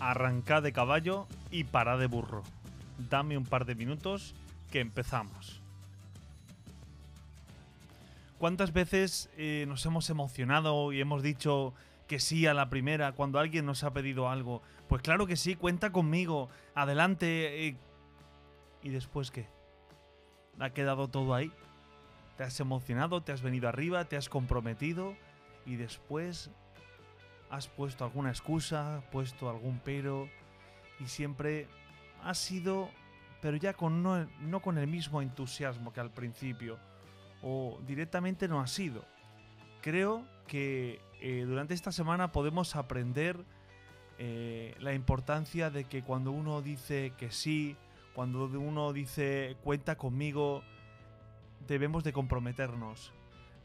arrancad de caballo y parad de burro. Dame un par de minutos que empezamos. ¿Cuántas veces eh, nos hemos emocionado y hemos dicho que sí a la primera cuando alguien nos ha pedido algo? Pues claro que sí, cuenta conmigo, adelante. eh, ¿Y después qué? ¿Ha quedado todo ahí? ¿Te has emocionado? ¿Te has venido arriba? ¿Te has comprometido? Y después has puesto alguna excusa, puesto algún pero y siempre ha sido, pero ya con no, no con el mismo entusiasmo que al principio o directamente no ha sido. Creo que eh, durante esta semana podemos aprender eh, la importancia de que cuando uno dice que sí, cuando uno dice cuenta conmigo, debemos de comprometernos.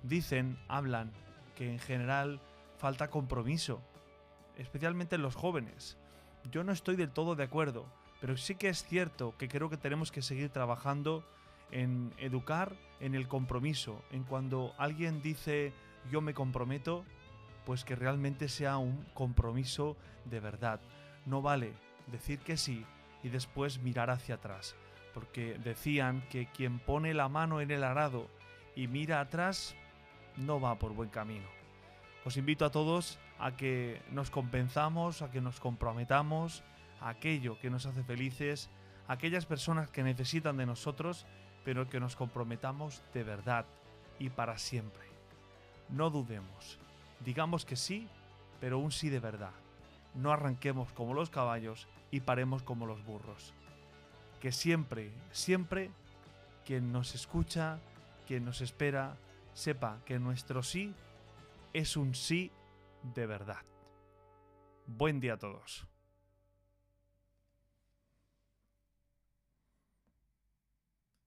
Dicen, hablan, que en general falta compromiso, especialmente en los jóvenes. Yo no estoy del todo de acuerdo, pero sí que es cierto que creo que tenemos que seguir trabajando en educar en el compromiso, en cuando alguien dice yo me comprometo, pues que realmente sea un compromiso de verdad. No vale decir que sí y después mirar hacia atrás, porque decían que quien pone la mano en el arado y mira atrás no va por buen camino. Os invito a todos a que nos compensamos, a que nos comprometamos a aquello que nos hace felices, a aquellas personas que necesitan de nosotros, pero que nos comprometamos de verdad y para siempre. No dudemos, digamos que sí, pero un sí de verdad. No arranquemos como los caballos y paremos como los burros. Que siempre, siempre, quien nos escucha, quien nos espera, sepa que nuestro sí es un sí de verdad. Buen día a todos.